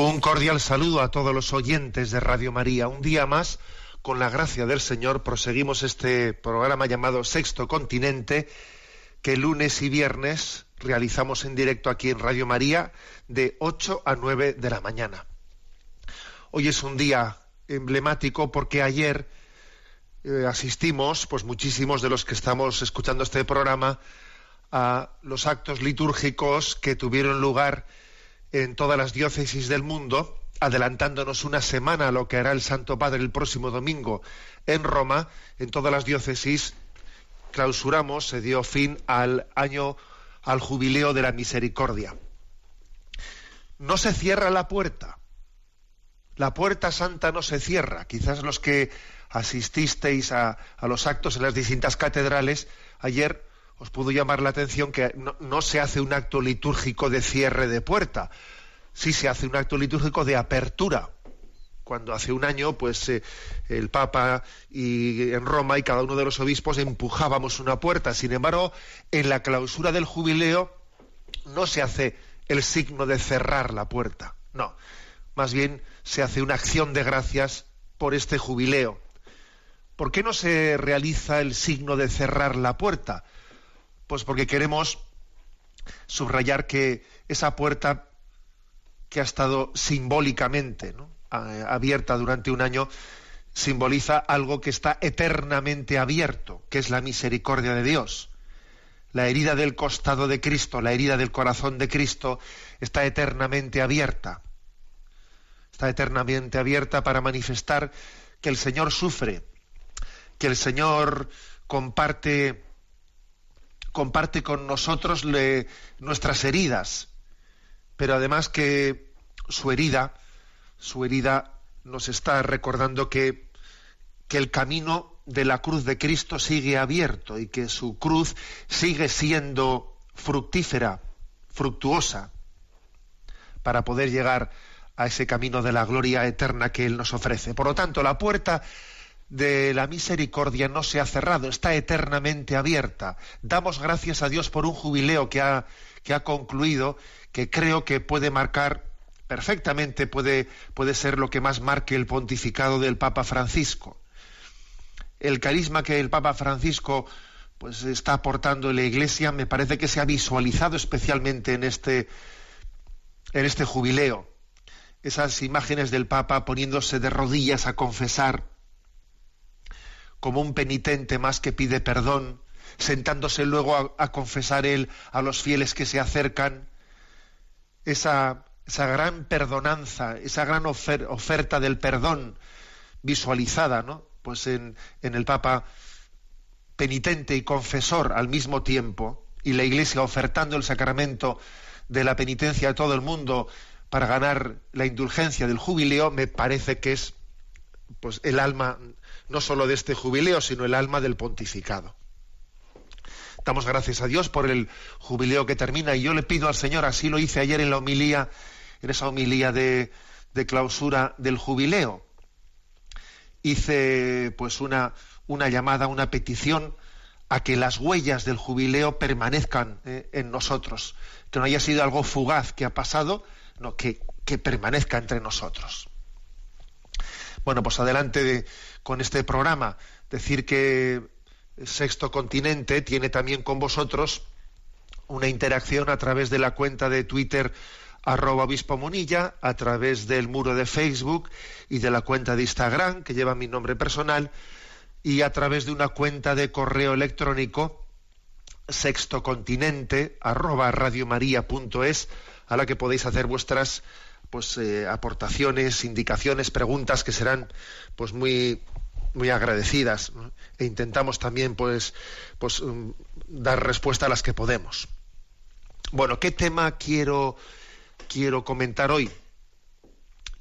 Un cordial saludo a todos los oyentes de Radio María. Un día más, con la gracia del Señor, proseguimos este programa llamado Sexto Continente, que lunes y viernes realizamos en directo aquí en Radio María de 8 a 9 de la mañana. Hoy es un día emblemático porque ayer eh, asistimos, pues muchísimos de los que estamos escuchando este programa, a los actos litúrgicos que tuvieron lugar en todas las diócesis del mundo, adelantándonos una semana a lo que hará el Santo Padre el próximo domingo en Roma, en todas las diócesis clausuramos, se dio fin al año, al jubileo de la misericordia. No se cierra la puerta. La puerta santa no se cierra. Quizás los que asististeis a, a los actos en las distintas catedrales, ayer os pudo llamar la atención que no, se hace un acto litúrgico de cierre de puerta, sí se hace un acto litúrgico de apertura. Cuando hace un año, pues eh, el Papa y en Roma y cada uno de los obispos empujábamos una puerta. Sin embargo, en la clausura del jubileo no se hace el signo de cerrar la puerta. No, más bien se hace una acción de gracias por este jubileo. ¿Por qué no se realiza el signo de cerrar la puerta? Pues porque queremos subrayar que esa puerta que ha estado simbólicamente abierta durante un año simboliza algo que está eternamente abierto, que es la misericordia de Dios. La herida del costado de Cristo, la herida del corazón de Cristo está eternamente abierta. Está eternamente abierta para manifestar que el Señor sufre, que el Señor comparte comparte con nosotros le- nuestras heridas, pero además que su herida, su herida nos está recordando que, que el camino de la cruz de Cristo sigue abierto y que su cruz sigue siendo fructífera, fructuosa, para poder llegar a ese camino de la gloria eterna que Él nos ofrece. Por lo tanto, la puerta de la misericordia no se ha cerrado, está eternamente abierta. Damos gracias a Dios por un jubileo que ha, que ha concluido, que creo que puede marcar perfectamente, puede, puede ser lo que más marque el pontificado del Papa Francisco. El carisma que el Papa Francisco pues está aportando en la Iglesia me parece que se ha visualizado especialmente en este, en este jubileo. Esas imágenes del Papa poniéndose de rodillas a confesar, como un penitente más que pide perdón, sentándose luego a, confesar él a los fieles que se acercan, esa, esa gran perdonanza, esa gran ofer- oferta del perdón visualizada, ¿no? Pues en, en el Papa penitente y confesor al mismo tiempo, y la Iglesia ofertando el sacramento de la penitencia a todo el mundo para ganar la indulgencia del jubileo, me parece que es pues el alma no solo de este jubileo, sino el alma del pontificado. Damos gracias a Dios por el jubileo que termina y yo le pido al Señor, así lo hice ayer en la homilía, en esa homilía de, clausura del jubileo. Hice pues una, una llamada, una petición a que las huellas del jubileo permanezcan eh, en nosotros, que no haya sido algo fugaz que ha pasado, no, que, que permanezca entre nosotros. Bueno, pues adelante de- con este programa. Decir que Sexto Continente tiene también con vosotros una interacción a través de la cuenta de Twitter arroba obispo a través del muro de Facebook y de la cuenta de Instagram, que lleva mi nombre personal, y a través de una cuenta de correo electrónico sextocontinente arroba radiomaria.es a la que podéis hacer vuestras pues eh, aportaciones, indicaciones, preguntas que serán pues muy muy agradecidas e intentamos también pues pues um, dar respuesta a las que podemos. Bueno, ¿qué tema quiero quiero comentar hoy?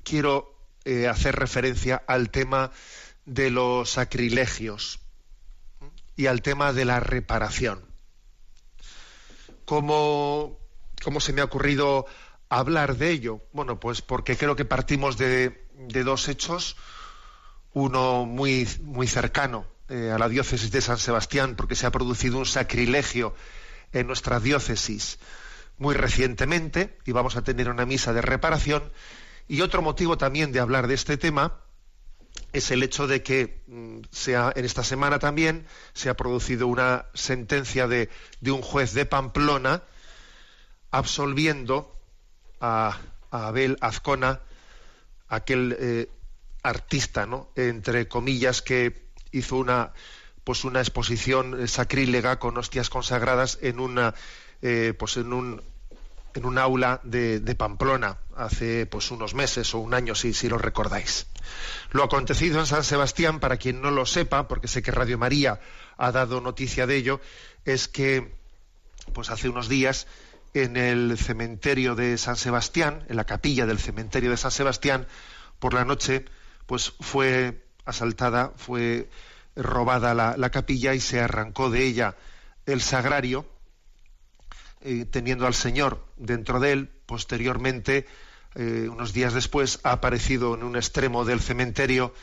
Quiero eh, hacer referencia al tema de los sacrilegios y al tema de la reparación. ¿Cómo, cómo se me ha ocurrido hablar de ello? Bueno, pues porque creo que partimos de, dos hechos, uno muy, muy cercano eh, a la diócesis de San Sebastián, porque se ha producido un sacrilegio en nuestra diócesis muy recientemente, y vamos a tener una misa de reparación, y otro motivo también de hablar de este tema, es el hecho de que mm, sea, en esta semana también se ha producido una sentencia de, un juez de Pamplona absolviendo a, Abel Azcona, aquel eh, artista, ¿no? entre comillas, que hizo una pues una exposición sacrílega con hostias consagradas en una eh, pues en un en un aula de, Pamplona hace pues unos meses o un año si, si lo recordáis. Lo acontecido en San Sebastián, para quien no lo sepa, porque sé que Radio María ha dado noticia de ello, es que pues hace unos días en el cementerio de San Sebastián, en la capilla del cementerio de San Sebastián, por la noche, pues fue asaltada, fue robada la capilla y se arrancó de ella el sagrario eh, teniendo al Señor dentro de él, posteriormente, eh, unos días después, ha aparecido en un extremo del cementerio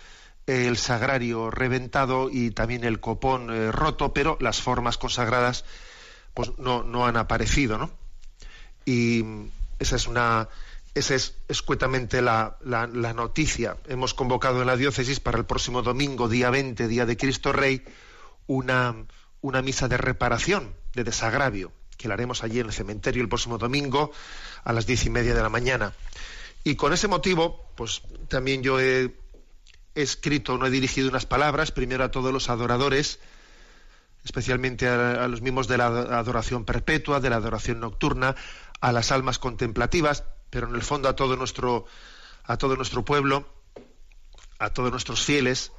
el sagrario reventado y también el copón eh, roto, pero las formas consagradas pues no, no han aparecido, ¿no? Y esa es una esa es escuetamente la, la, noticia. Hemos convocado en la diócesis para el próximo domingo, día 20, día de Cristo Rey, una, una misa de reparación, de desagravio que la haremos allí en el cementerio el próximo domingo a las diez y media de la mañana. Y con ese motivo, pues también yo he, escrito, no he dirigido unas palabras, primero a todos los adoradores, especialmente a, los mismos de la adoración perpetua, de la adoración nocturna, a las almas contemplativas, pero en el fondo a todo nuestro, a todo nuestro pueblo, a todos nuestros fieles,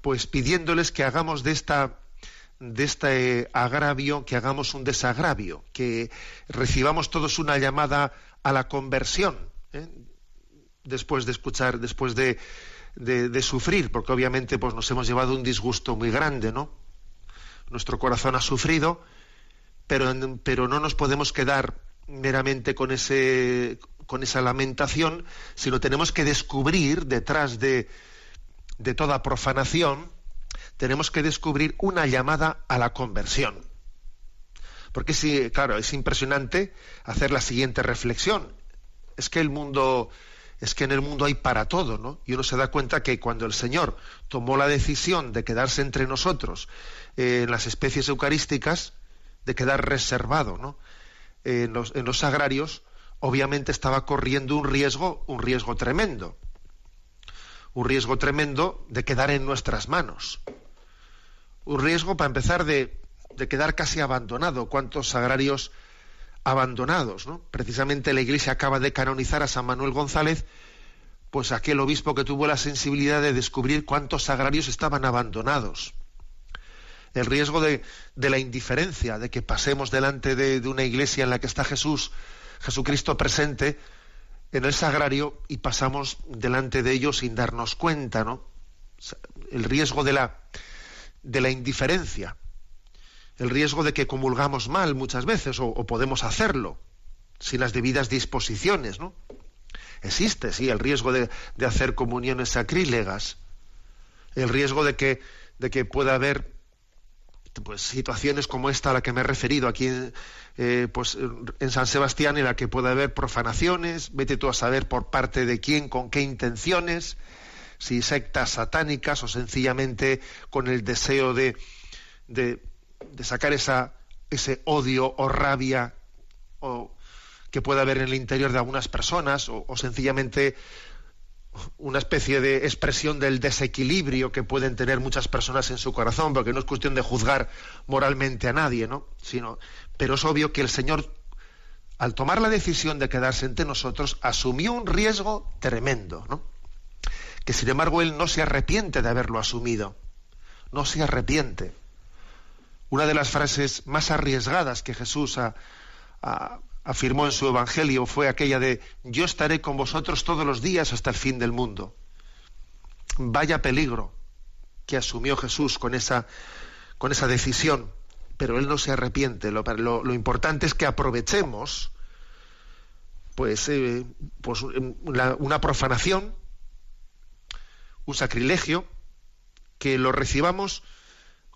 pues pidiéndoles que hagamos de esta de este agravio que hagamos un desagravio, que recibamos todos una llamada a la conversión, ¿eh? después de escuchar, después de, de, sufrir, porque obviamente pues, nos hemos llevado un disgusto muy grande, ¿no? Nuestro corazón ha sufrido, pero, pero no nos podemos quedar meramente con, ese, con esa lamentación, sino tenemos que descubrir detrás de, de toda profanación, tenemos que descubrir una llamada a la conversión. Porque sí, claro, es impresionante hacer la siguiente reflexión. Es que el mundo, es que en el mundo hay para todo, ¿no? Y uno se da cuenta que cuando el Señor tomó la decisión de quedarse entre nosotros eh, en las especies eucarísticas, de quedar reservado, ¿no? en, los, en los sagrarios, obviamente estaba corriendo un riesgo, un riesgo tremendo. Un riesgo tremendo de quedar en nuestras manos un riesgo para empezar de, quedar casi abandonado. ¿Cuántos sagrarios abandonados? ¿no? Precisamente la Iglesia acaba de canonizar a San Manuel González, pues aquel obispo que tuvo la sensibilidad de descubrir cuántos sagrarios estaban abandonados. El riesgo de, la indiferencia, de que pasemos delante de, de, una iglesia en la que está Jesús, Jesucristo presente, en el sagrario y pasamos delante de ellos sin darnos cuenta, ¿no? El riesgo de la, de la indiferencia, el riesgo de que comulgamos mal muchas veces o, podemos hacerlo sin las debidas disposiciones, ¿no? Existe, sí, el riesgo de, hacer comuniones sacrílegas, el riesgo de que, de que pueda haber pues, situaciones como esta a la que me he referido aquí eh, pues, en San Sebastián, en la que pueda haber profanaciones, vete tú a saber por parte de quién, con qué intenciones, si sectas satánicas o sencillamente con el deseo de, de, sacar esa, ese odio o rabia o que pueda haber en el interior de algunas personas o, sencillamente una especie de expresión del desequilibrio que pueden tener muchas personas en su corazón, porque no es cuestión de juzgar moralmente a nadie, ¿no? Sino, pero es obvio que el Señor, al tomar la decisión de quedarse entre nosotros, asumió un riesgo tremendo, ¿no? Que sin embargo él no se arrepiente de haberlo asumido, no se arrepiente. Una de las frases más arriesgadas que Jesús ha, afirmó en su Evangelio fue aquella de yo estaré con vosotros todos los días hasta el fin del mundo. Vaya peligro que asumió Jesús con esa, con esa decisión, pero él no se arrepiente. Lo, importante es que aprovechemos pues, eh, pues una profanación, un sacrilegio, que lo recibamos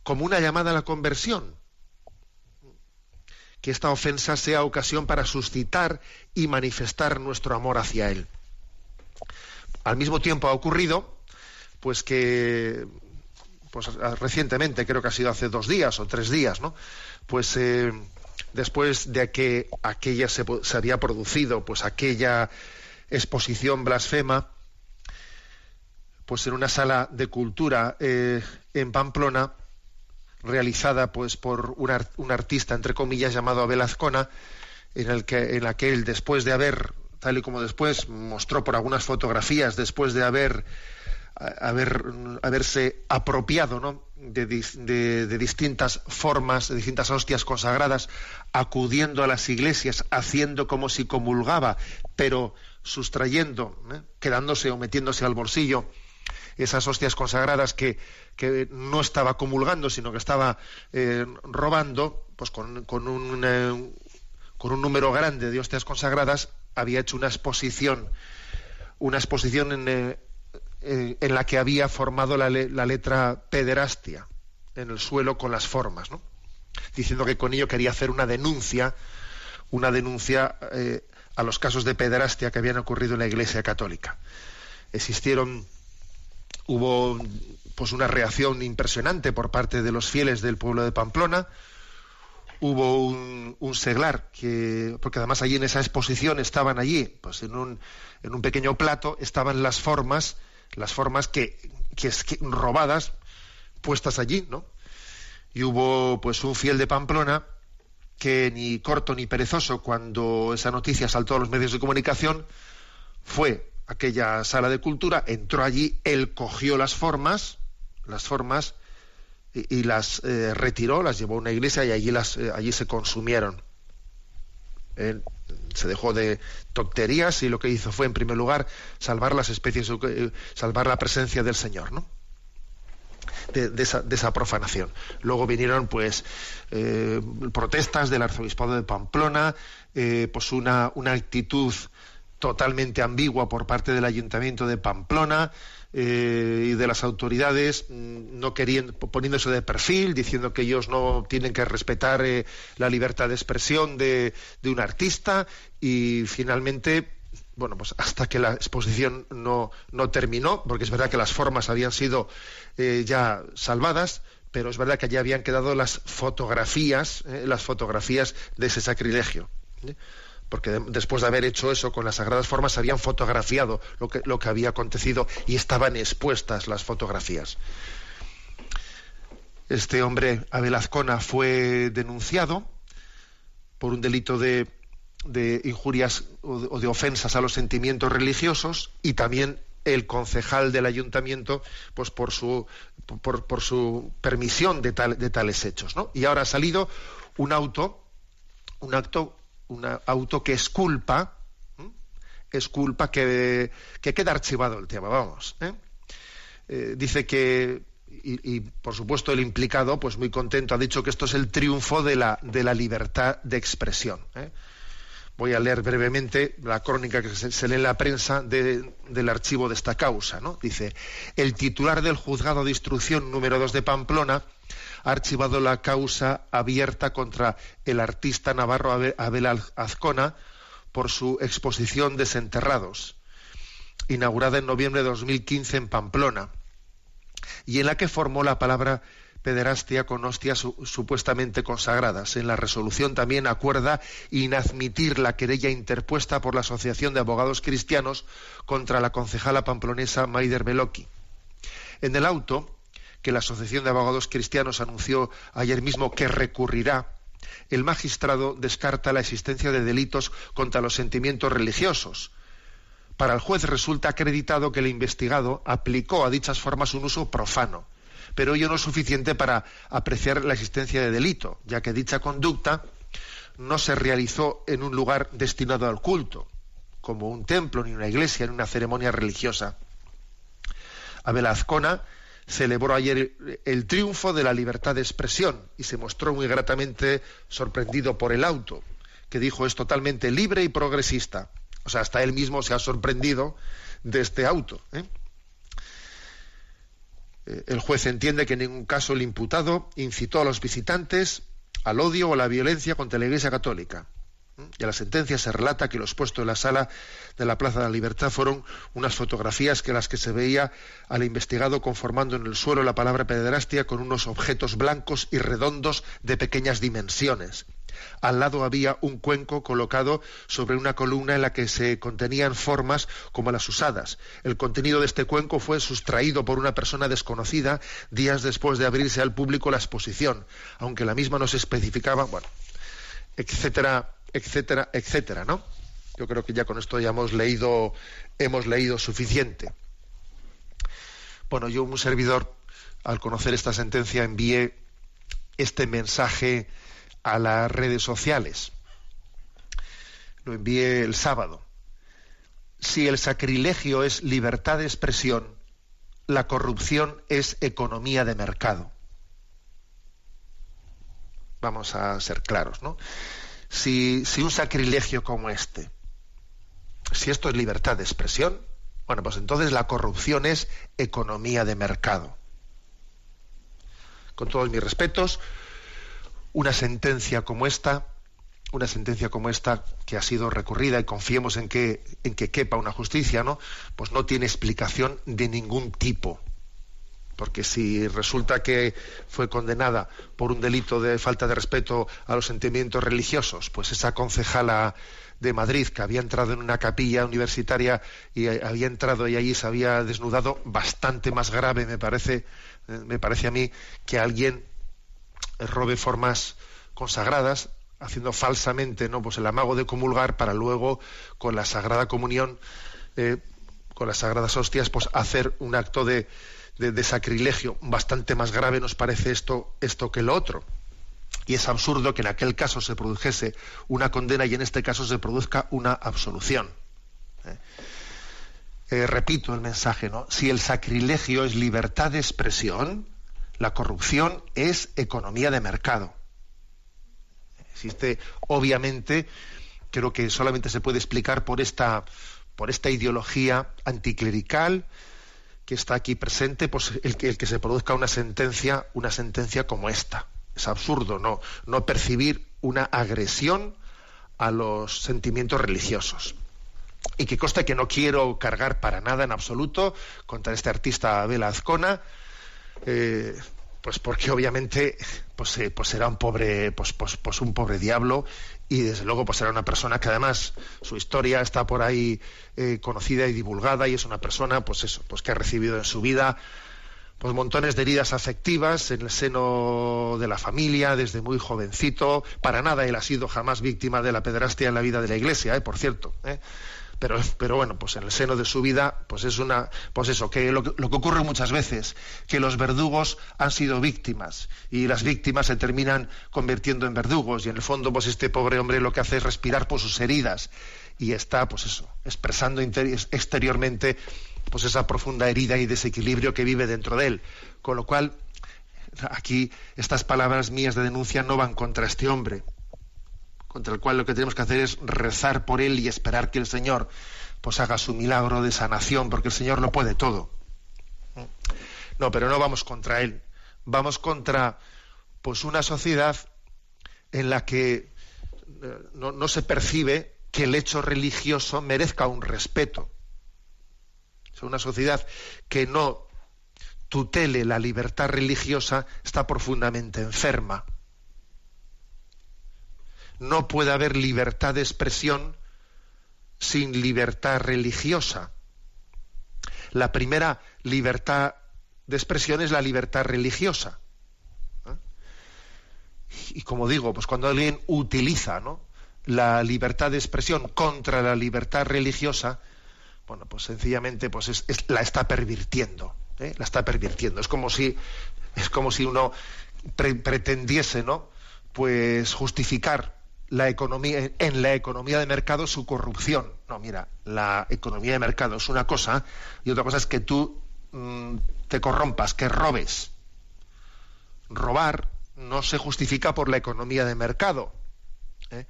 como una llamada a la conversión que esta ofensa sea ocasión para suscitar y manifestar nuestro amor hacia Él. Al mismo tiempo ha ocurrido, pues que, pues recientemente, creo que ha sido hace dos días o tres días, ¿no? Pues eh, después de que aquella se, había producido, pues aquella exposición blasfema, pues en una sala de cultura eh, en Pamplona, realizada pues por un, artista entre comillas llamado Abel Azcona en el que en la que él después de haber tal y como después mostró por algunas fotografías después de haber haber haberse apropiado ¿no? de, distintas formas de distintas hostias consagradas acudiendo a las iglesias haciendo como si comulgaba pero sustrayendo ¿eh? quedándose o metiéndose al bolsillo esas hostias consagradas que, no estaba comulgando, sino que estaba eh, robando, pues con, con, un, eh, con un número grande de hostias consagradas, había hecho una exposición, una exposición en, eh, en la que había formado la, la, letra pederastia en el suelo con las formas, ¿no? diciendo que con ello quería hacer una denuncia, una denuncia a los casos de pederastia que habían ocurrido en la Iglesia Católica. Existieron hubo pues una reacción impresionante por parte de los fieles del pueblo de Pamplona. Hubo un, seglar que, porque además allí en esa exposición estaban allí, pues en un, en un pequeño plato estaban las formas, las formas que, que, robadas, puestas allí, ¿no? Y hubo pues un fiel de Pamplona que ni corto ni perezoso cuando esa noticia saltó a los medios de comunicación fue aquella sala de cultura, entró allí, él cogió las formas, las formas, y, las eh, retiró, las llevó a una iglesia y allí, las, eh, allí se consumieron. se dejó de tonterías y lo que hizo fue, en primer lugar, salvar las especies, eh, salvar la presencia del Señor, ¿no? De, esa, profanación. Luego vinieron, pues, protestas del arzobispado de Pamplona, pues una, una actitud totalmente ambigua por parte del ayuntamiento de Pamplona eh, y de las autoridades, mm, no queriendo, poniéndose de perfil, diciendo que ellos no tienen que respetar eh, la libertad de expresión de, un artista y finalmente bueno, pues hasta que la exposición no, no, terminó, porque es verdad que las formas habían sido eh, ya salvadas, pero es verdad que allí habían quedado las fotografías, las fotografías de ese sacrilegio porque después de haber hecho eso con las sagradas formas habían fotografiado lo que, lo que había acontecido y estaban expuestas las fotografías. Este hombre, Abel Azcona, fue denunciado por un delito de, injurias o de, ofensas a los sentimientos religiosos y también el concejal del ayuntamiento pues por su por, su permisión de, de tales hechos ¿no? y ahora ha salido un auto un acto un auto que es culpa, es culpa que, queda archivado el tema, vamos. ¿eh? Eh, dice que, y, por supuesto el implicado, pues muy contento, ha dicho que esto es el triunfo de la, de la libertad de expresión. Voy a leer brevemente la crónica que se, lee en la prensa del archivo de esta causa. ¿no? Dice, el titular del juzgado de instrucción número 2 de Pamplona ha archivado la causa abierta contra el artista navarro Abel Azcona por su exposición Desenterrados, inaugurada en noviembre de 2015 en Pamplona, y en la que formó la palabra pederastia con hostias supuestamente consagradas. En la resolución también acuerda inadmitir la querella interpuesta por la Asociación de Abogados Cristianos contra la concejala pamplonesa Maider Beloki. En el auto, que la Asociación de Abogados Cristianos anunció ayer mismo que recurrirá, el magistrado descarta la existencia de delitos contra los sentimientos religiosos. Para el juez resulta acreditado que el investigado aplicó a dichas formas un uso profano pero ello no es suficiente para apreciar la existencia de delito, ya que dicha conducta no se realizó en un lugar destinado al culto, como un templo, ni una iglesia, ni una ceremonia religiosa. Abel Azcona celebró ayer el triunfo de la libertad de expresión y se mostró muy gratamente sorprendido por el auto, que dijo es totalmente libre y progresista. O sea, hasta él mismo se ha sorprendido de este auto. ¿eh? Eh, el juez entiende que en ningún caso el imputado incitó a los visitantes al odio o a la violencia contra la Iglesia Católica. ¿Mm? Y en la sentencia se relata que los puestos en la sala de la Plaza de la Libertad fueron unas fotografías que las que se veía al investigado conformando en el suelo la palabra pederastia con unos objetos blancos y redondos de pequeñas dimensiones. Al lado había un cuenco colocado sobre una columna en la que se contenían formas como las usadas. El contenido de este cuenco fue sustraído por una persona desconocida días después de abrirse al público la exposición, aunque la misma no se especificaba, bueno, etcétera, etcétera, etcétera, ¿no? Yo creo que ya con esto ya hemos leído, hemos leído suficiente. Bueno, yo, un servidor, al conocer esta sentencia, envié este mensaje a las redes sociales. Lo envié el sábado. Si el sacrilegio es libertad de expresión, la corrupción es economía de mercado. Vamos a ser claros, ¿no? Si, si un sacrilegio como este, si esto es libertad de expresión, bueno, pues entonces la corrupción es economía de mercado. Con todos mis respetos, una sentencia como esta, una sentencia como esta que ha sido recurrida y confiemos en que, en que quepa una justicia, ¿no? Pues no tiene explicación de ningún tipo. Porque si resulta que fue condenada por un delito de falta de respeto a los sentimientos religiosos, pues esa concejala de Madrid que había entrado en una capilla universitaria y había entrado y allí se había desnudado, bastante más grave me parece, me parece a mí que alguien robe formas consagradas, haciendo falsamente ¿no? pues el amago de comulgar para luego con la Sagrada Comunión, eh, con las Sagradas Hostias, pues hacer un acto de, de, sacrilegio bastante más grave nos parece esto, esto que lo otro. Y es absurdo que en aquel caso se produjese una condena y en este caso se produzca una absolución. ¿eh? Eh, repito el mensaje, ¿no? Si el sacrilegio es libertad de expresión, la corrupción es economía de mercado. Existe, obviamente, creo que solamente se puede explicar por esta, por esta ideología anticlerical que está aquí presente, pues el que, se produzca una sentencia, una sentencia como esta. Es absurdo no, no percibir una agresión a los sentimientos religiosos. Y que conste que no quiero cargar para nada en absoluto contra este artista Abel Azcona, eh, pues porque obviamente pues, eh, pues era un pobre pues, pues, pues, un pobre diablo y desde luego pues era una persona que además su historia está por ahí eh, conocida y divulgada y es una persona pues eso pues que ha recibido en su vida pues montones de heridas afectivas en el seno de la familia desde muy jovencito. Para nada él ha sido jamás víctima de la pederastia en la vida de la iglesia por cierto pero, pero bueno, pues en el seno de su vida, pues es una, pues eso, que lo, que ocurre muchas veces, que los verdugos han sido víctimas y las víctimas se terminan convirtiendo en verdugos y en el fondo, pues este pobre hombre lo que hace es respirar por sus heridas y está, pues eso, expresando exteriormente, pues esa profunda herida y desequilibrio que vive dentro de él, con lo cual aquí estas palabras mías de denuncia no van contra este hombre, contra el cual lo que tenemos que hacer es rezar por él y esperar que el Señor pues haga su milagro de sanación, porque el Señor lo puede todo. No, pero no vamos contra él, vamos contra pues una sociedad en la que eh, no, se percibe que el hecho religioso merezca un respeto. Es una sociedad que no tutele la libertad religiosa está profundamente enferma. No puede haber libertad de expresión sin libertad religiosa. La primera libertad de expresión es la libertad religiosa. ¿eh? Y como digo, pues cuando alguien utiliza la libertad de expresión contra la libertad religiosa, bueno, pues sencillamente pues la está pervirtiendo. ¿eh? La está pervirtiendo. Es como si, es como si uno pretendiese, ¿no? Pues justificar la economía, en la economía de mercado su corrupción. No, mira, la economía de mercado es una cosa y otra cosa es que tú mm, te corrompas, que robes. Robar no se justifica por la economía de mercado. ¿eh?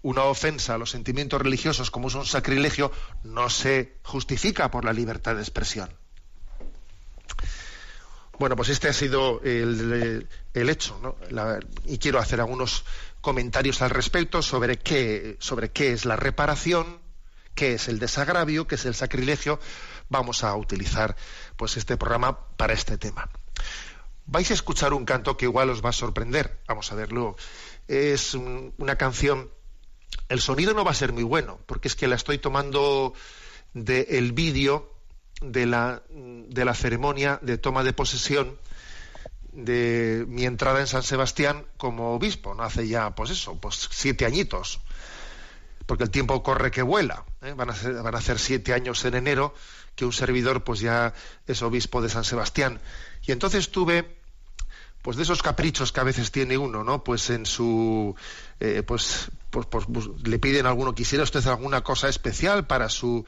Una ofensa a los sentimientos religiosos como es un sacrilegio no se justifica por la libertad de expresión. Bueno, pues este ha sido el, hecho, ¿no? y quiero hacer algunos comentarios al respecto sobre qué, sobre qué es la reparación, qué es el desagravio, qué es el sacrilegio. Vamos a utilizar pues este programa para este tema. Vais a escuchar un canto que igual os va a sorprender. Vamos a verlo. Es una canción. El sonido no va a ser muy bueno, porque es que la estoy tomando del vídeo de la, de la ceremonia de toma de posesión de mi entrada en San Sebastián como obispo, ¿no? Hace ya, pues eso, pues siete añitos, porque el tiempo corre que vuela. ¿eh? Van, a ser, van a hacer siete años en enero que un servidor pues ya es obispo de San Sebastián. Y entonces tuve pues de esos caprichos que a veces tiene uno, ¿no? Pues en su eh, pues, pues, pues, pues, le piden a alguno quisiera usted alguna cosa especial para su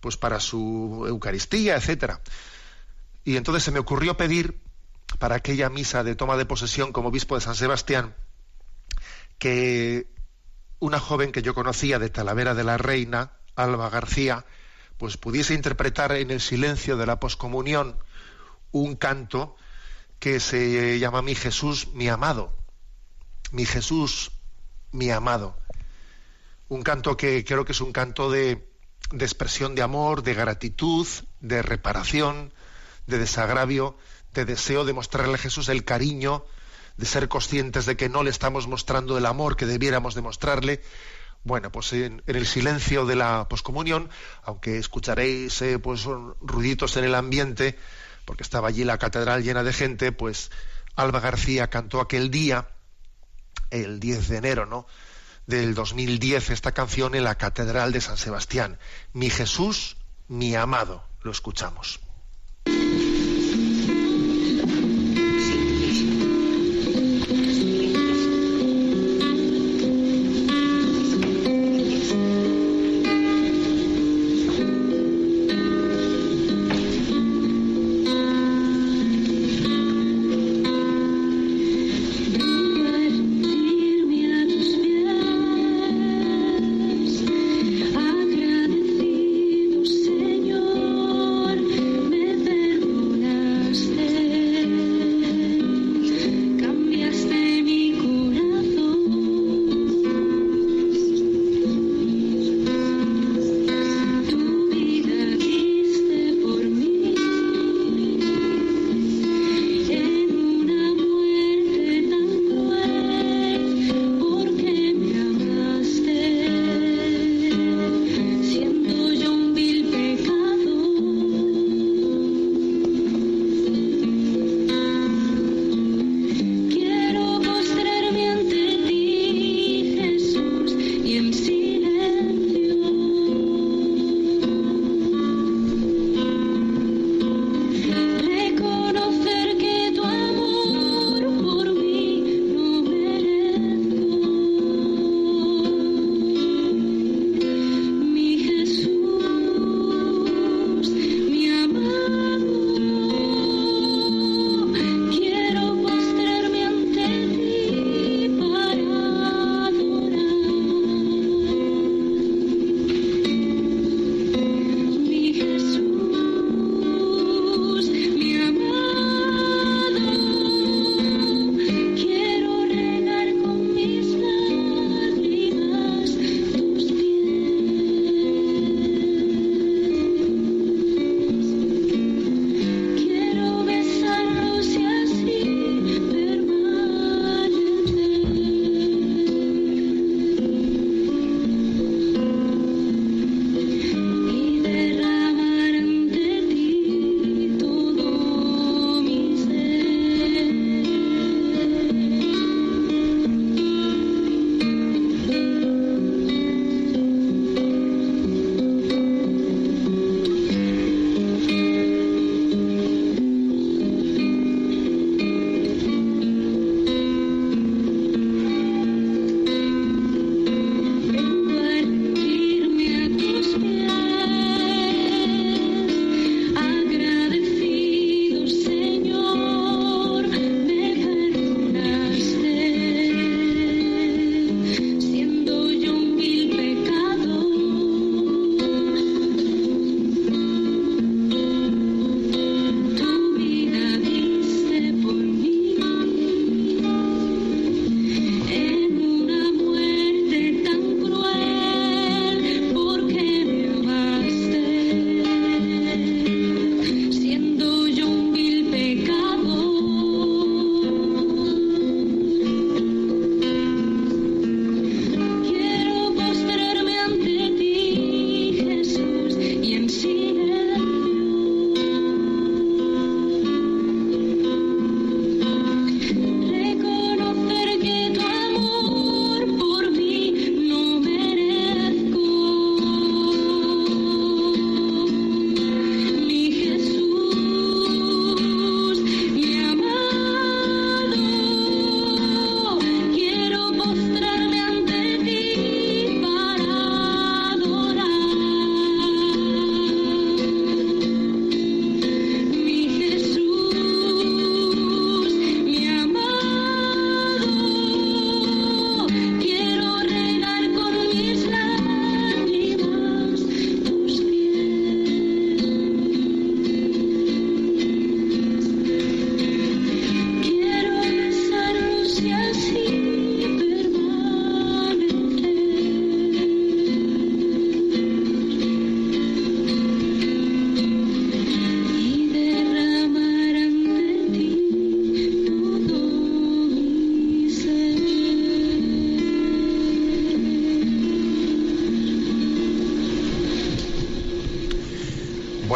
pues para su Eucaristía, etcétera. Y entonces se me ocurrió pedir para aquella misa de toma de posesión como obispo de San Sebastián que una joven que yo conocía de Talavera de la Reina, Alba García, pues pudiese interpretar en el silencio de la poscomunión un canto que se llama Mi Jesús, mi amado. Mi Jesús, mi amado. Un canto que creo que es un canto de, de expresión de amor, de gratitud, de reparación, de desagravio, de deseo de mostrarle a Jesús el cariño, de ser conscientes de que no le estamos mostrando el amor que debiéramos demostrarle. Bueno, pues en, el silencio de la poscomunión, aunque escucharéis eh, pues ruiditos en el ambiente, porque estaba allí la catedral llena de gente, pues Alba García cantó aquel día, el 10 de enero, ¿no? del 2010 esta canción en la Catedral de San Sebastián. Mi Jesús, mi amado. Lo escuchamos.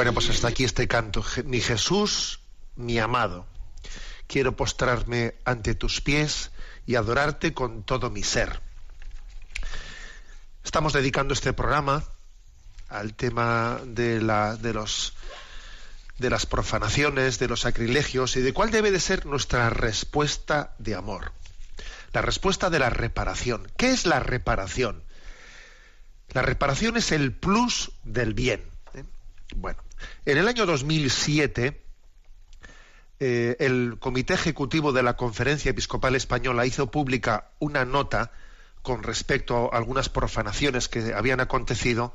Bueno, pues hasta aquí este canto. Mi Jesús, mi amado, quiero postrarme ante tus pies y adorarte con todo mi ser. Estamos dedicando este programa al tema de, la, de, los, de las profanaciones, de los sacrilegios y de cuál debe de ser nuestra respuesta de amor. La respuesta de la reparación. ¿Qué es la reparación? La reparación es el plus del bien. ¿eh? Bueno, en el año 2007, eh, el Comité Ejecutivo de la Conferencia Episcopal Española hizo pública una nota con respecto a algunas profanaciones que habían acontecido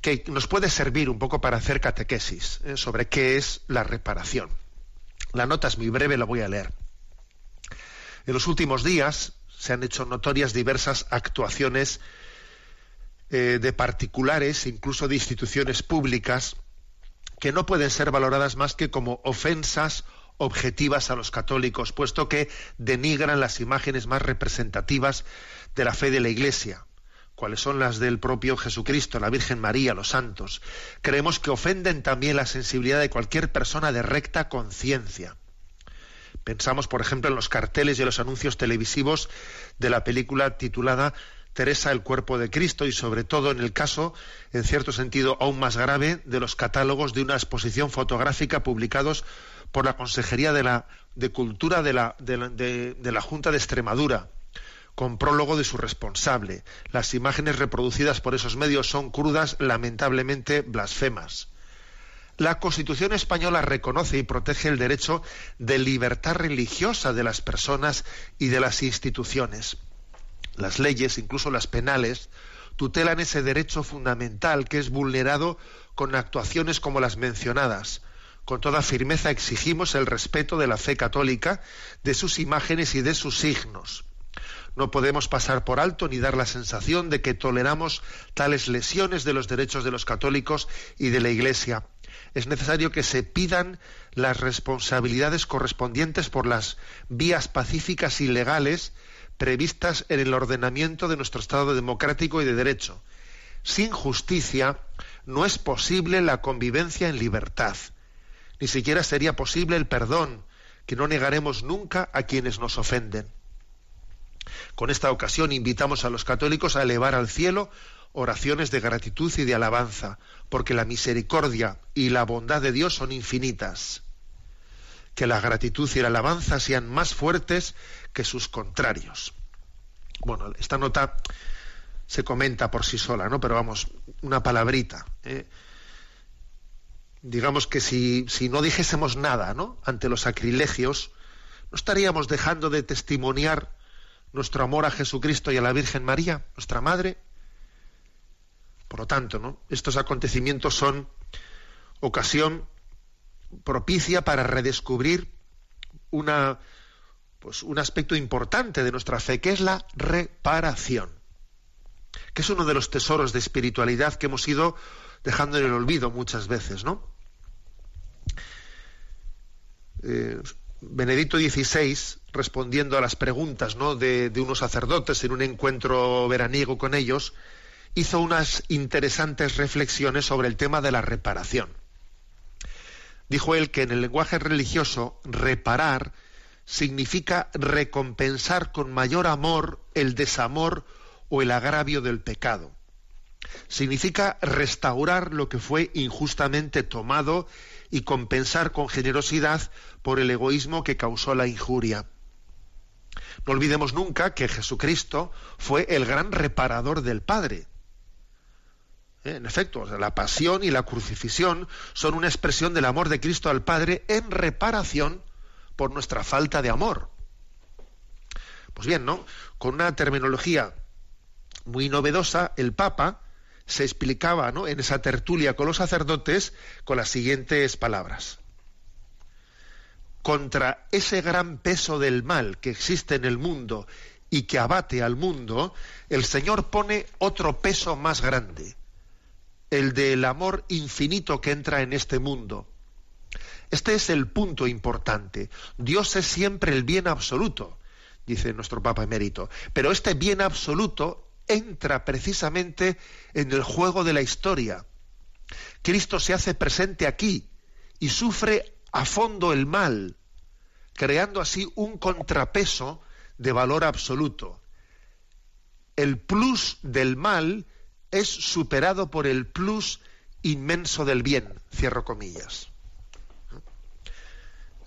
que nos puede servir un poco para hacer catequesis ¿eh? sobre qué es la reparación. La nota es muy breve, la voy a leer. En los últimos días se han hecho notorias diversas actuaciones eh, de particulares, incluso de instituciones públicas, que no pueden ser valoradas más que como ofensas objetivas a los católicos, puesto que denigran las imágenes más representativas de la fe de la Iglesia, cuáles son las del propio Jesucristo, la Virgen María, los santos. Creemos que ofenden también la sensibilidad de cualquier persona de recta conciencia. Pensamos, por ejemplo, en los carteles y los anuncios televisivos de la película titulada Teresa, el cuerpo de Cristo y sobre todo en el caso, en cierto sentido aún más grave, de los catálogos de una exposición fotográfica publicados por la Consejería de, la, de Cultura de la, de, de la Junta de Extremadura, con prólogo de su responsable. Las imágenes reproducidas por esos medios son crudas, lamentablemente blasfemas. La Constitución española reconoce y protege el derecho de libertad religiosa de las personas y de las instituciones. Las leyes, incluso las penales, tutelan ese derecho fundamental que es vulnerado con actuaciones como las mencionadas. Con toda firmeza exigimos el respeto de la fe católica, de sus imágenes y de sus signos. No podemos pasar por alto ni dar la sensación de que toleramos tales lesiones de los derechos de los católicos y de la Iglesia. Es necesario que se pidan las responsabilidades correspondientes por las vías pacíficas y legales previstas en el ordenamiento de nuestro Estado democrático y de derecho. Sin justicia no es posible la convivencia en libertad. Ni siquiera sería posible el perdón, que no negaremos nunca a quienes nos ofenden. Con esta ocasión invitamos a los católicos a elevar al cielo oraciones de gratitud y de alabanza, porque la misericordia y la bondad de Dios son infinitas que la gratitud y la alabanza sean más fuertes que sus contrarios. Bueno, esta nota se comenta por sí sola, ¿no? Pero vamos, una palabrita. ¿eh? Digamos que si, si no dijésemos nada, ¿no? Ante los sacrilegios, ¿no estaríamos dejando de testimoniar nuestro amor a Jesucristo y a la Virgen María, nuestra Madre? Por lo tanto, ¿no? Estos acontecimientos son ocasión propicia para redescubrir una, pues, un aspecto importante de nuestra fe, que es la reparación, que es uno de los tesoros de espiritualidad que hemos ido dejando en el olvido muchas veces, ¿no? Eh, Benedicto XVI, respondiendo a las preguntas ¿no? de, de, unos sacerdotes en un encuentro veraniego con ellos, hizo unas interesantes reflexiones sobre el tema de la reparación. Dijo él que en el lenguaje religioso reparar significa recompensar con mayor amor el desamor o el agravio del pecado. Significa restaurar lo que fue injustamente tomado y compensar con generosidad por el egoísmo que causó la injuria. No olvidemos nunca que Jesucristo fue el gran reparador del Padre. ¿Eh? En efecto, la pasión y la crucifixión son una expresión del amor de Cristo al Padre en reparación por nuestra falta de amor. Pues bien, ¿no? Con una terminología muy novedosa, el Papa se explicaba ¿no? en esa tertulia con los sacerdotes con las siguientes palabras. Contra ese gran peso del mal que existe en el mundo y que abate al mundo, el Señor pone otro peso más grande, el del amor infinito que entra en este mundo. Este es el punto importante. Dios es siempre el bien absoluto, dice nuestro Papa emérito. Pero este bien absoluto entra precisamente en el juego de la historia. Cristo se hace presente aquí y sufre a fondo el mal, creando así un contrapeso de valor absoluto. El plus del mal es superado por el plus inmenso del bien, cierro comillas.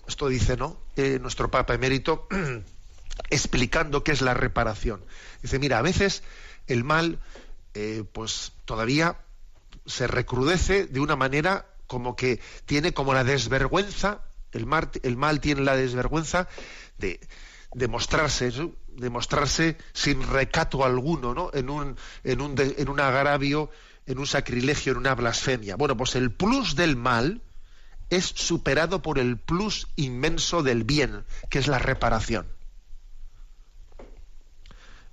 Esto dice, ¿no? Nuestro Papa emérito, explicando qué es la reparación. Dice, mira, a veces el mal, eh, pues todavía se recrudece de una manera como que tiene como la desvergüenza, el mal, el mal tiene la desvergüenza de, de mostrarse, de mostrarse sin recato alguno, ¿no? En un, en un, en un agravio, en un sacrilegio, en una blasfemia. Bueno, pues el plus del mal es superado por el plus inmenso del bien, que es la reparación.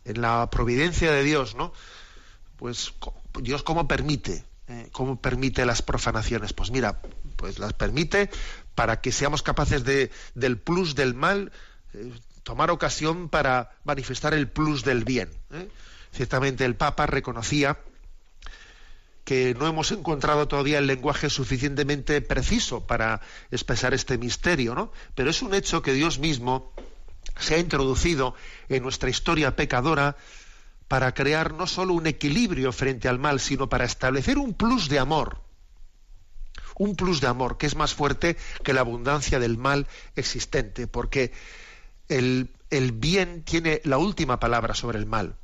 En la providencia de Dios, ¿no? Pues Dios cómo permite, eh, cómo permite las profanaciones. Pues mira, pues las permite para que seamos capaces de del plus del mal eh, tomar ocasión para manifestar el plus del bien. ¿eh? Ciertamente el Papa reconocía que no hemos encontrado todavía el lenguaje suficientemente preciso para expresar este misterio, ¿no? Pero es un hecho que Dios mismo se ha introducido en nuestra historia pecadora para crear no solo un equilibrio frente al mal, sino para establecer un plus de amor. Un plus de amor que es más fuerte que la abundancia del mal existente, porque el, el bien tiene la última palabra sobre el mal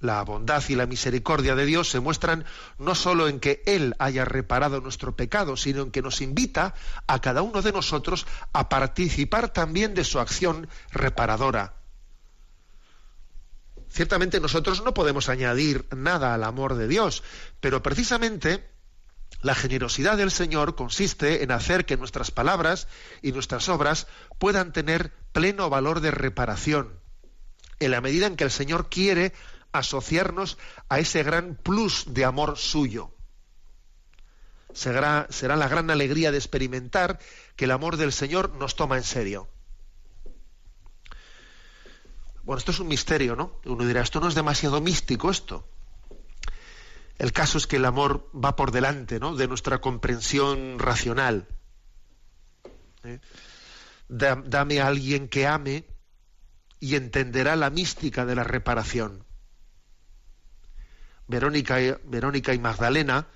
la bondad y la misericordia de Dios se muestran no solo en que Él haya reparado nuestro pecado, sino en que nos invita a cada uno de nosotros a participar también de su acción reparadora. Ciertamente nosotros no podemos añadir nada al amor de Dios, pero precisamente la generosidad del Señor consiste en hacer que nuestras palabras y nuestras obras puedan tener pleno valor de reparación, en la medida en que el Señor quiere asociarnos a ese gran plus de amor suyo. Será, será la gran alegría de experimentar que el amor del Señor nos toma en serio. Bueno, esto es un misterio, ¿no? Uno dirá, esto no es demasiado místico esto. El caso es que el amor va por delante, ¿no? De nuestra comprensión racional. ¿Eh? Dame a alguien que ame y entenderá la mística de la reparación. Verónica, y, Magdalena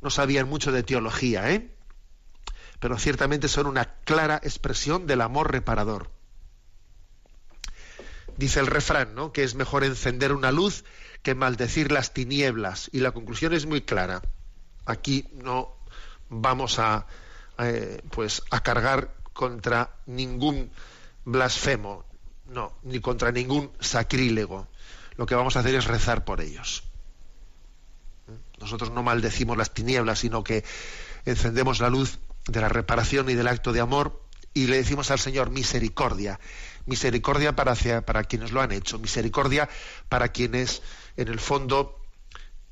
no sabían mucho de teología, ¿eh? pero ciertamente son una clara expresión del amor reparador. Dice el refrán, ¿no? que es mejor encender una luz que maldecir las tinieblas. Y la conclusión es muy clara. Aquí no vamos a, eh, pues, a cargar contra ningún blasfemo, no, ni contra ningún sacrílego. Lo que vamos a hacer es rezar por ellos. Nosotros no maldecimos las tinieblas, sino que encendemos la luz de la reparación y del acto de amor y le decimos al Señor misericordia, misericordia para, para quienes lo han hecho, misericordia para quienes en el fondo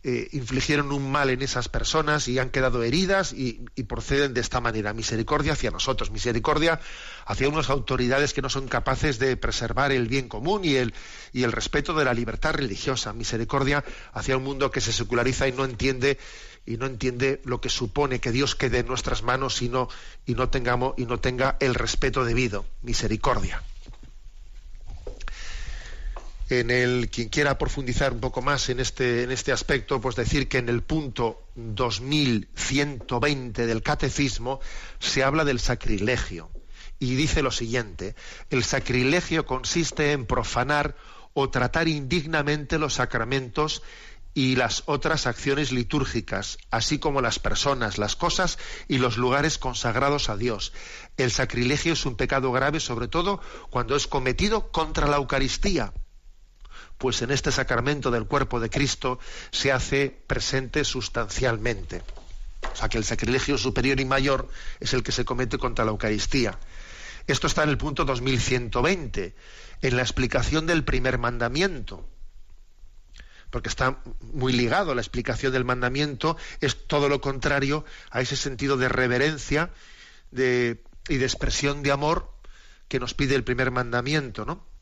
eh, infligieron un mal en esas personas y han quedado heridas y, proceden de esta manera. Misericordia hacia nosotros, misericordia hacia unas autoridades que no son capaces de preservar el bien común y el, y el respeto de la libertad religiosa. Misericordia hacia un mundo que se seculariza y no entiende y no entiende lo que supone que Dios quede en nuestras manos y no, y no tengamos y no tenga el respeto debido. Misericordia en el quien quiera profundizar un poco más en este, en este aspecto, pues decir que en el punto 2120 del catecismo se habla del sacrilegio y dice lo siguiente, el sacrilegio consiste en profanar o tratar indignamente los sacramentos y las otras acciones litúrgicas, así como las personas, las cosas y los lugares consagrados a Dios. El sacrilegio es un pecado grave, sobre todo cuando es cometido contra la Eucaristía, pues en este sacramento del cuerpo de Cristo se hace presente sustancialmente. O sea que el sacrilegio superior y mayor es el que se comete contra la Eucaristía. Esto está en el punto 2120, en la explicación del primer mandamiento. Porque está muy ligado la explicación del mandamiento, es todo lo contrario a ese sentido de reverencia y de expresión de amor que nos pide el primer mandamiento, ¿no?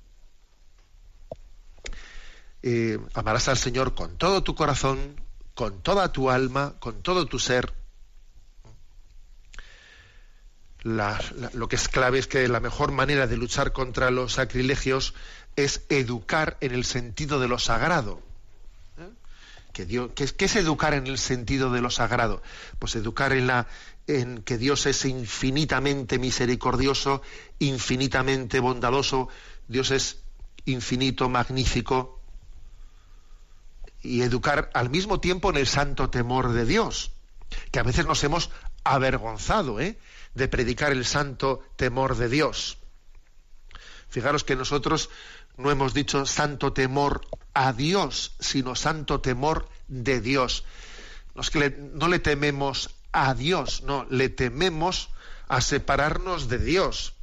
Eh, amarás al Señor con todo tu corazón, con toda tu alma, con todo tu ser. lo que es clave es que la mejor manera de luchar contra los sacrilegios es educar en el sentido de lo sagrado. ¿Eh? ¿Qué, es, educar en el sentido de lo sagrado? Pues educar en, la, en que Dios es infinitamente misericordioso, infinitamente bondadoso, Dios es infinito, magnífico, y educar al mismo tiempo en el santo temor de Dios, que a veces nos hemos avergonzado ¿eh? de predicar el santo temor de Dios. Fijaros que nosotros no hemos dicho santo temor a Dios, sino santo temor de Dios. No es que le, no le tememos a Dios, no, le tememos a separarnos de Dios.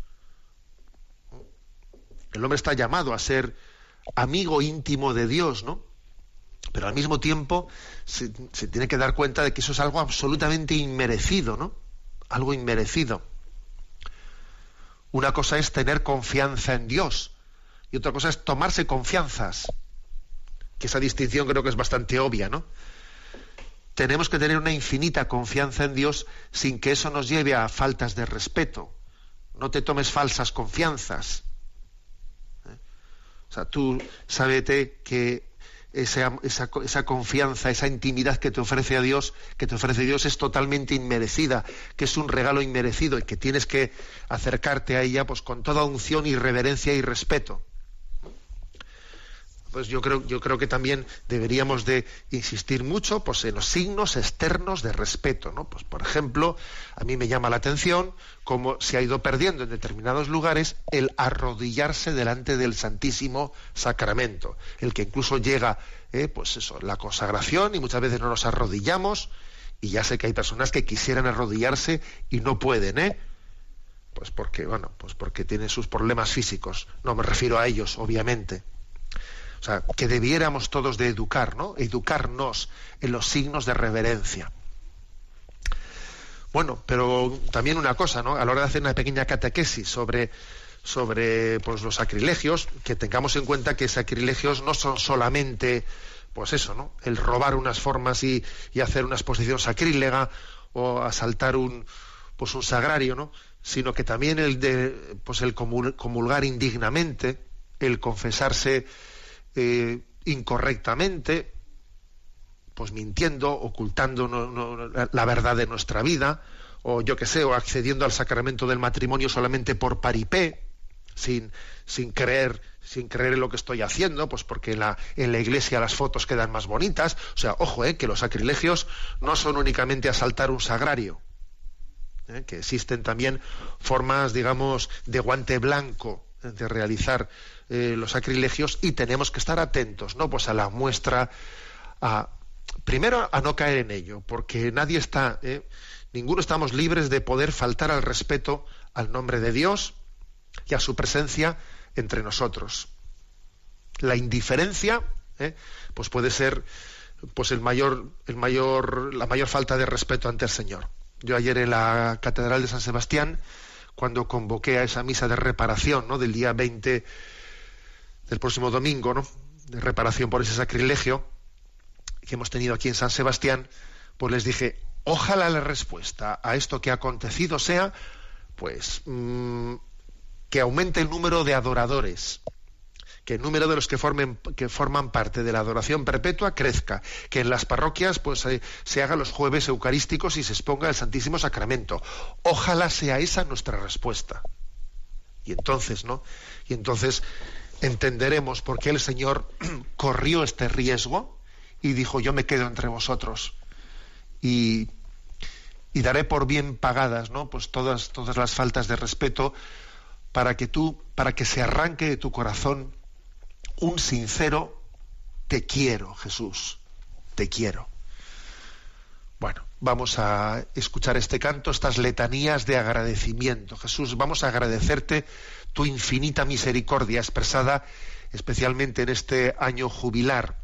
El hombre está llamado a ser amigo íntimo de Dios, ¿no? Pero al mismo tiempo se, tiene que dar cuenta de que eso es algo absolutamente inmerecido, ¿no? Algo inmerecido. Una cosa es tener confianza en Dios y otra cosa es tomarse confianzas. Que esa distinción creo que es bastante obvia, ¿no? Tenemos que tener una infinita confianza en Dios sin que eso nos lleve a faltas de respeto. No te tomes falsas confianzas. ¿Eh? O sea, tú sábete que esa, esa, confianza, esa intimidad que te ofrece a Dios, que te ofrece Dios es totalmente inmerecida, que es un regalo inmerecido y que tienes que acercarte a ella pues con toda unción y reverencia y respeto pues yo creo, yo creo que también deberíamos de insistir mucho pues, en los signos externos de respeto. ¿no? Pues, por ejemplo, a mí me llama la atención cómo se ha ido perdiendo en determinados lugares el arrodillarse delante del Santísimo Sacramento, el que incluso llega, eh, pues eso, la consagración y muchas veces no nos arrodillamos y ya sé que hay personas que quisieran arrodillarse y no pueden, ¿eh? Pues porque, bueno, pues porque tienen sus problemas físicos. No me refiero a ellos, obviamente. O sea, que debiéramos todos de educar, ¿no? Educarnos en los signos de reverencia. Bueno, pero también una cosa, ¿no? A la hora de hacer una pequeña catequesis sobre, sobre pues, los sacrilegios, que tengamos en cuenta que sacrilegios no son solamente, pues eso, ¿no? El robar unas formas y, y hacer una exposición sacrílega o asaltar un, pues un sagrario, ¿no? Sino que también el de, pues el comulgar indignamente, el confesarse eh, incorrectamente, pues mintiendo, ocultando la verdad de nuestra vida, o yo que sé, o accediendo al sacramento del matrimonio solamente por paripé, sin, sin creer sin creer en lo que estoy haciendo, pues porque en la, en la iglesia las fotos quedan más bonitas. O sea, ojo, eh, que los sacrilegios no son únicamente asaltar un sagrario, eh, que existen también formas, digamos, de guante blanco de realizar eh, los sacrilegios y tenemos que estar atentos, ¿no? Pues a la muestra, a, primero a no caer en ello, porque nadie está, ¿eh? ninguno estamos libres de poder faltar al respeto al nombre de Dios y a su presencia entre nosotros. La indiferencia, ¿eh? pues puede ser pues el mayor, el mayor, la mayor falta de respeto ante el Señor. Yo ayer en la Catedral de San Sebastián, cuando convoqué a esa misa de reparación, ¿no? del día 20 del próximo domingo, ¿no? de reparación por ese sacrilegio que hemos tenido aquí en San Sebastián, pues les dije, ojalá la respuesta a esto que ha acontecido sea, pues, mm, que aumente el número de adoradores, que el número de los que, formen, que forman parte de la adoración perpetua crezca, que en las parroquias pues se hagan los jueves eucarísticos y se exponga el Santísimo Sacramento. Ojalá sea esa nuestra respuesta. Y entonces, ¿no? Y entonces entenderemos por qué el Señor corrió este riesgo y dijo, yo me quedo entre vosotros y, daré por bien pagadas, ¿no? Pues todas, todas las faltas de respeto para que tú, para que se arranque de tu corazón un sincero te quiero, Jesús, te quiero. Bueno, vamos a escuchar este canto, estas letanías de agradecimiento. Jesús, vamos a agradecerte tu infinita misericordia expresada especialmente en este año jubilar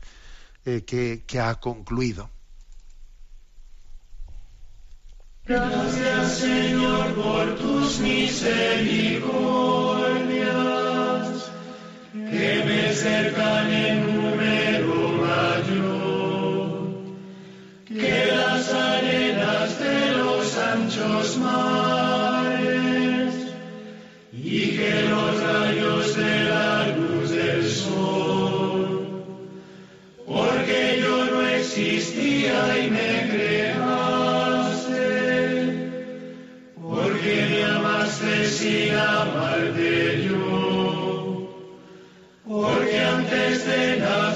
eh, que, ha concluido. Gracias Señor por tus misericordias que me cercan en número los mares y que los rayos de la luz del sol, porque yo no existía y me creaste, porque me amaste sin amarte yo, porque antes de nada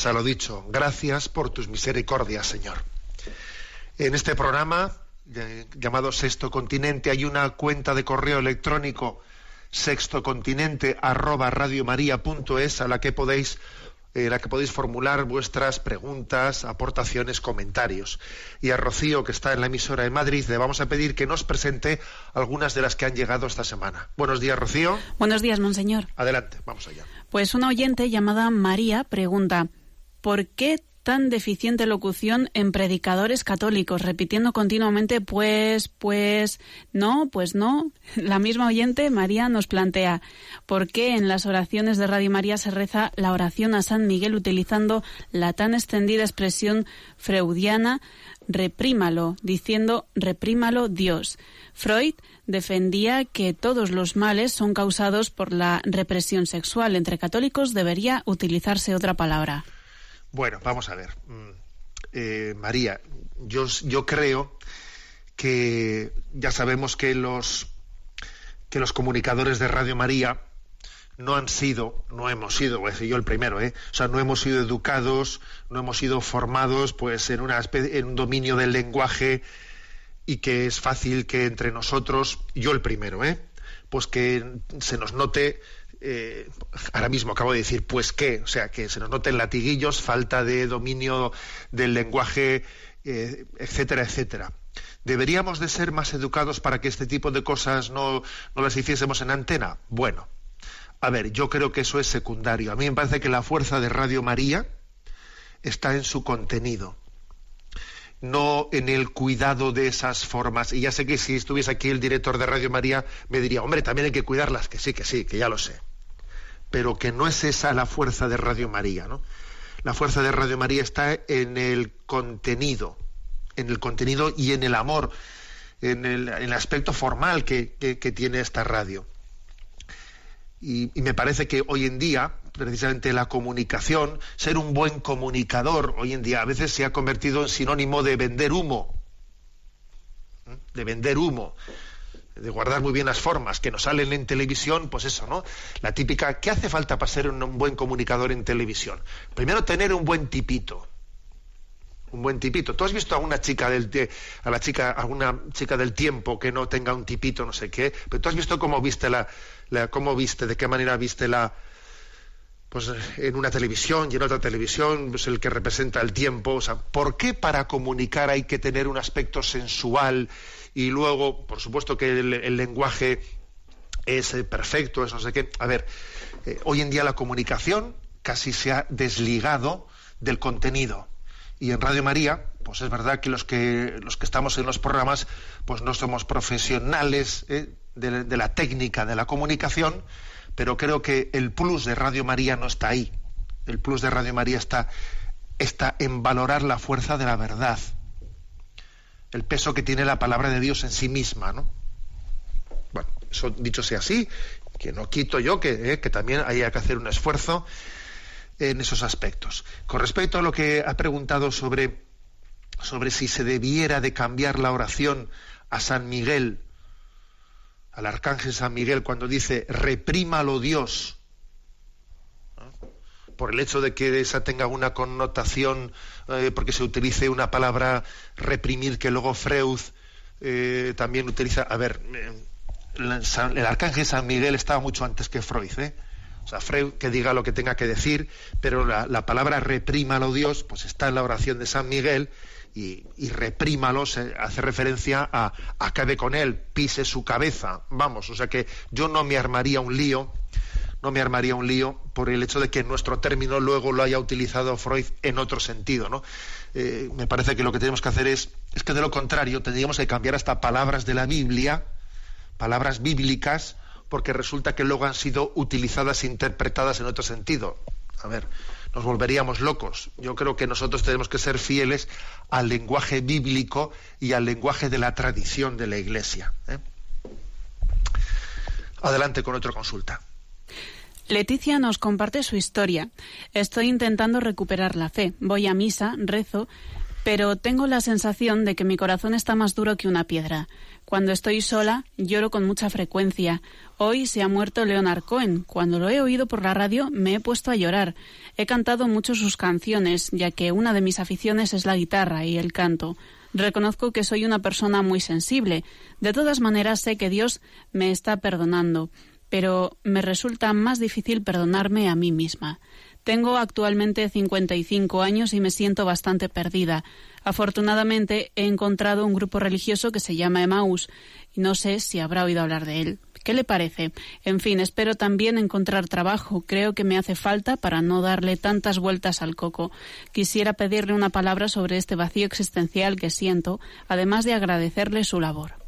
Pues a lo dicho, gracias por tus misericordias, Señor. En este programa eh, llamado Sexto Continente hay una cuenta de correo electrónico sextocontinente arroba radiomaria.es a la que podéis eh, la que podéis formular vuestras preguntas, aportaciones, comentarios. Y a Rocío, que está en la emisora de Madrid, le vamos a pedir que nos presente algunas de las que han llegado esta semana. Buenos días, Rocío. Buenos días, monseñor. Adelante, vamos allá. Pues una oyente llamada María pregunta, ¿por qué tan deficiente locución en predicadores católicos, repitiendo continuamente pues, pues, no, pues no. La misma oyente, María, nos plantea por qué en las oraciones de Radio María se reza la oración a San Miguel utilizando la tan extendida expresión freudiana reprímalo, diciendo reprímalo Dios. Freud defendía que todos los males son causados por la represión sexual. Entre católicos debería utilizarse otra palabra. Bueno, vamos a ver. Mm, eh, María, yo, yo creo que ya sabemos que los que los comunicadores de Radio María no han sido, no hemos sido, voy a decir yo el primero, ¿eh? o sea, no hemos sido educados, no hemos sido formados pues en, una en un dominio del lenguaje y que es fácil que entre nosotros, yo el primero, ¿eh? pues que se nos note, eh, ahora mismo acabo de decir, pues qué, o sea, que se nos noten latiguillos, falta de dominio del lenguaje, eh, etcétera, etcétera. ¿Deberíamos de ser más educados para que este tipo de cosas no, no las hiciésemos en antena? Bueno, a ver, yo creo que eso es secundario. A mí me parece que la fuerza de Radio María está en su contenido, no en el cuidado de esas formas. Y ya sé que si estuviese aquí el director de Radio María me diría, hombre, también hay que cuidarlas, que sí, que sí, que ya lo sé. Pero que no es esa la fuerza de Radio María, ¿no? La fuerza de Radio María está en el contenido, en el contenido y en el amor, en el, aspecto formal que tiene esta radio. Y, me parece que hoy en día, precisamente la comunicación, ser un buen comunicador, hoy en día a veces se ha convertido en sinónimo de vender humo, de vender humo, de guardar muy bien las formas, que nos salen en televisión, pues eso, ¿no? La típica, ¿qué hace falta para ser un, buen comunicador en televisión? Primero tener un buen tipito, un buen tipito. ¿Tú has visto a una chica del a la chica, a una chica del tiempo que no tenga un tipito, no sé qué? Pero tú has visto cómo viste la, cómo viste, de qué manera viste la pues en una televisión y en otra televisión, pues el que representa el tiempo, o sea, ¿por qué para comunicar hay que tener un aspecto sensual y luego, por supuesto que el, lenguaje es eh, perfecto, es no sé qué? A ver, eh, hoy en día la comunicación casi se ha desligado del contenido. Y en Radio María, pues es verdad que los que los que estamos en los programas, pues no somos profesionales eh, de, la técnica de la comunicación, pero creo que el plus de Radio María no está ahí. El plus de Radio María está, está en valorar la fuerza de la verdad, el peso que tiene la palabra de Dios en sí misma, ¿no? Bueno, eso dicho sea así, que no quito yo que, eh, que también haya que hacer un esfuerzo en esos aspectos. Con respecto a lo que ha preguntado sobre, sobre si se debiera de cambiar la oración a San Miguel al arcángel San Miguel cuando dice reprímalo Dios, por el hecho de que esa tenga una connotación, eh, porque se utilice una palabra reprimir que luego Freud eh, también utiliza. A ver, eh, el, arcángel San Miguel estaba mucho antes que Freud, Sea, Freud que diga lo que tenga que decir, pero la, la palabra reprímalo Dios, pues está en la oración de San Miguel y, reprímalo, hace referencia a acabe con él, pise su cabeza, vamos, o sea que yo no me armaría un lío, no me armaría un lío por el hecho de que nuestro término luego lo haya utilizado Freud en otro sentido, ¿no? Eh, me parece que lo que tenemos que hacer es, es que de lo contrario tendríamos que cambiar hasta palabras de la Biblia, palabras bíblicas, porque resulta que luego han sido utilizadas e interpretadas en otro sentido. A ver, nos volveríamos locos. Yo creo que nosotros tenemos que ser fieles al lenguaje bíblico y al lenguaje de la tradición de la Iglesia. ¿eh? Adelante con otra consulta. Leticia nos comparte su historia. Estoy intentando recuperar la fe. Voy a misa, rezo, pero tengo la sensación de que mi corazón está más duro que una piedra. Cuando estoy sola, lloro con mucha frecuencia. Hoy se ha muerto Leonard Cohen. Cuando lo he oído por la radio, me he puesto a llorar. He cantado mucho sus canciones, ya que una de mis aficiones es la guitarra y el canto. Reconozco que soy una persona muy sensible. De todas maneras, sé que Dios me está perdonando, pero me resulta más difícil perdonarme a mí misma. Tengo actualmente 55 años y me siento bastante perdida. Afortunadamente he encontrado un grupo religioso que se llama Emmaus y no sé si habrá oído hablar de él. ¿Qué le parece? En fin, espero también encontrar trabajo. Creo que me hace falta para no darle tantas vueltas al coco. Quisiera pedirle una palabra sobre este vacío existencial que siento, además de agradecerle su labor.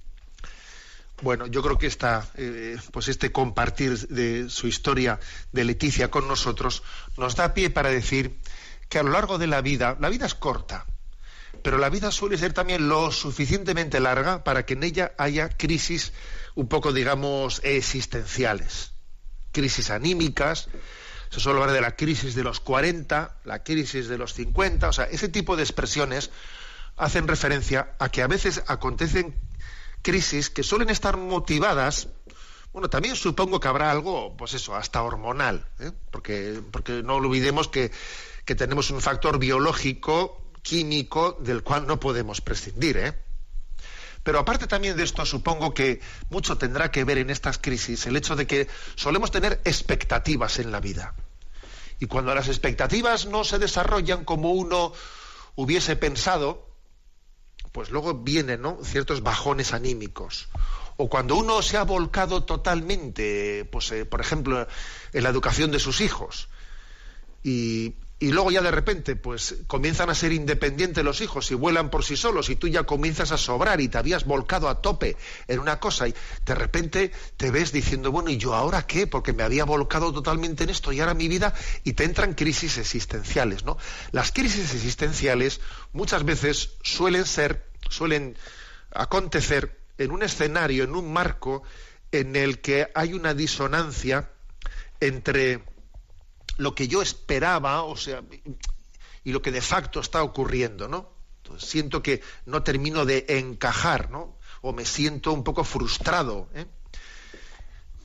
Bueno, yo creo que esta, eh, pues este compartir de su historia de Leticia con nosotros nos da pie para decir que a lo largo de la vida, la vida es corta, pero la vida suele ser también lo suficientemente larga para que en ella haya crisis un poco, digamos, existenciales. Crisis anímicas, se suele hablar de la crisis de los 40, la crisis de los 50, o sea, ese tipo de expresiones hacen referencia a que a veces acontecen crisis que suelen estar motivadas bueno, también supongo que habrá algo, pues eso, hasta hormonal, ¿eh? porque, porque no olvidemos que, que, tenemos un factor biológico, químico, del cual no podemos prescindir. ¿eh? Pero aparte también de esto, supongo que mucho tendrá que ver en estas crisis el hecho de que solemos tener expectativas en la vida. Y cuando las expectativas no se desarrollan como uno hubiese pensado, pues luego vienen ¿no? ciertos bajones anímicos o cuando uno se ha volcado totalmente, pues, eh, por ejemplo, en la educación de sus hijos, y, y, luego ya de repente, pues comienzan a ser independientes los hijos y vuelan por sí solos, y tú ya comienzas a sobrar y te habías volcado a tope en una cosa, y de repente te ves diciendo, bueno, ¿y yo ahora qué? Porque me había volcado totalmente en esto y ahora mi vida, y te entran crisis existenciales, ¿no? Las crisis existenciales muchas veces suelen ser, suelen acontecer en un escenario, en un marco en el que hay una disonancia entre lo que yo esperaba, o sea, y lo que de facto está ocurriendo, ¿no? siento que no termino de encajar, ¿no? O me siento un poco frustrado. ¿eh?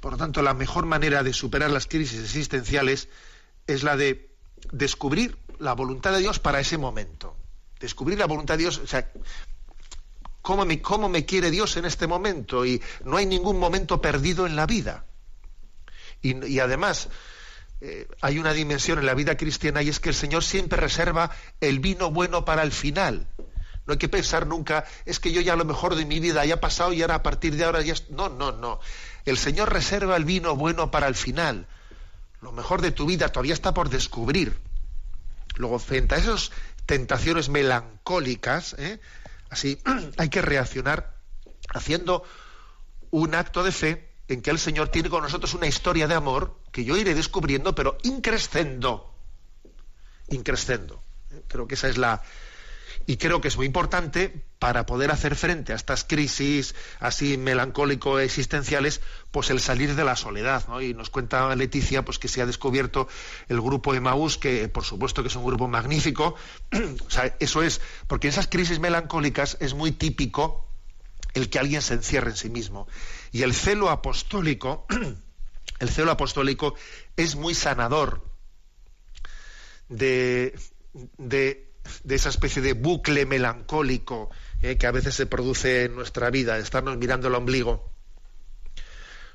Por lo tanto, la mejor manera de superar las crisis existenciales es la de descubrir la voluntad de Dios para ese momento. Descubrir la voluntad de Dios, o sea, cómo me, quiere Dios en este momento y no hay ningún momento perdido en la vida. Y, además, eh, hay una dimensión en la vida cristiana y es que el Señor siempre reserva el vino bueno para el final. No hay que pensar nunca, es que yo ya lo mejor de mi vida ya ha pasado y ahora a partir de ahora ya... No, no, no. El Señor reserva el vino bueno para el final. Lo mejor de tu vida todavía está por descubrir. Luego, frente a esas tentaciones melancólicas, ¿eh? Así hay que reaccionar haciendo un acto de fe en que el Señor tiene con nosotros una historia de amor que yo iré descubriendo, pero increscendo. Increscendo. Creo que esa es la, y creo que es muy importante para poder hacer frente a estas crisis así melancólico existenciales, pues el salir de la soledad, ¿no? Y nos cuenta Leticia pues que se ha descubierto el grupo Emaús, que por supuesto que es un grupo magnífico. o sea, eso es, porque en esas crisis melancólicas es muy típico el que alguien se encierre en sí mismo. Y el celo apostólico, el celo apostólico es muy sanador de, de esa especie de bucle melancólico eh, que a veces se produce en nuestra vida, de estarnos mirando el ombligo.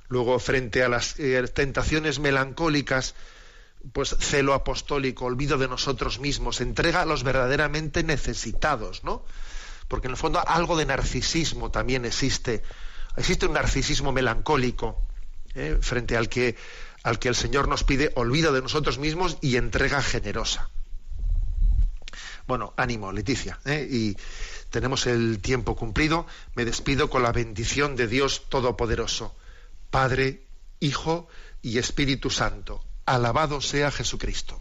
Luego, frente a las eh, tentaciones melancólicas, pues celo apostólico, olvido de nosotros mismos, entrega a los verdaderamente necesitados, ¿no? Porque en el fondo algo de narcisismo también existe. Existe un narcisismo melancólico eh, frente al que, al que el Señor nos pide olvido de nosotros mismos y entrega generosa. Bueno, ánimo, Leticia. ¿eh? Y tenemos el tiempo cumplido. Me despido con la bendición de Dios Todopoderoso, Padre, Hijo y Espíritu Santo. Alabado sea Jesucristo.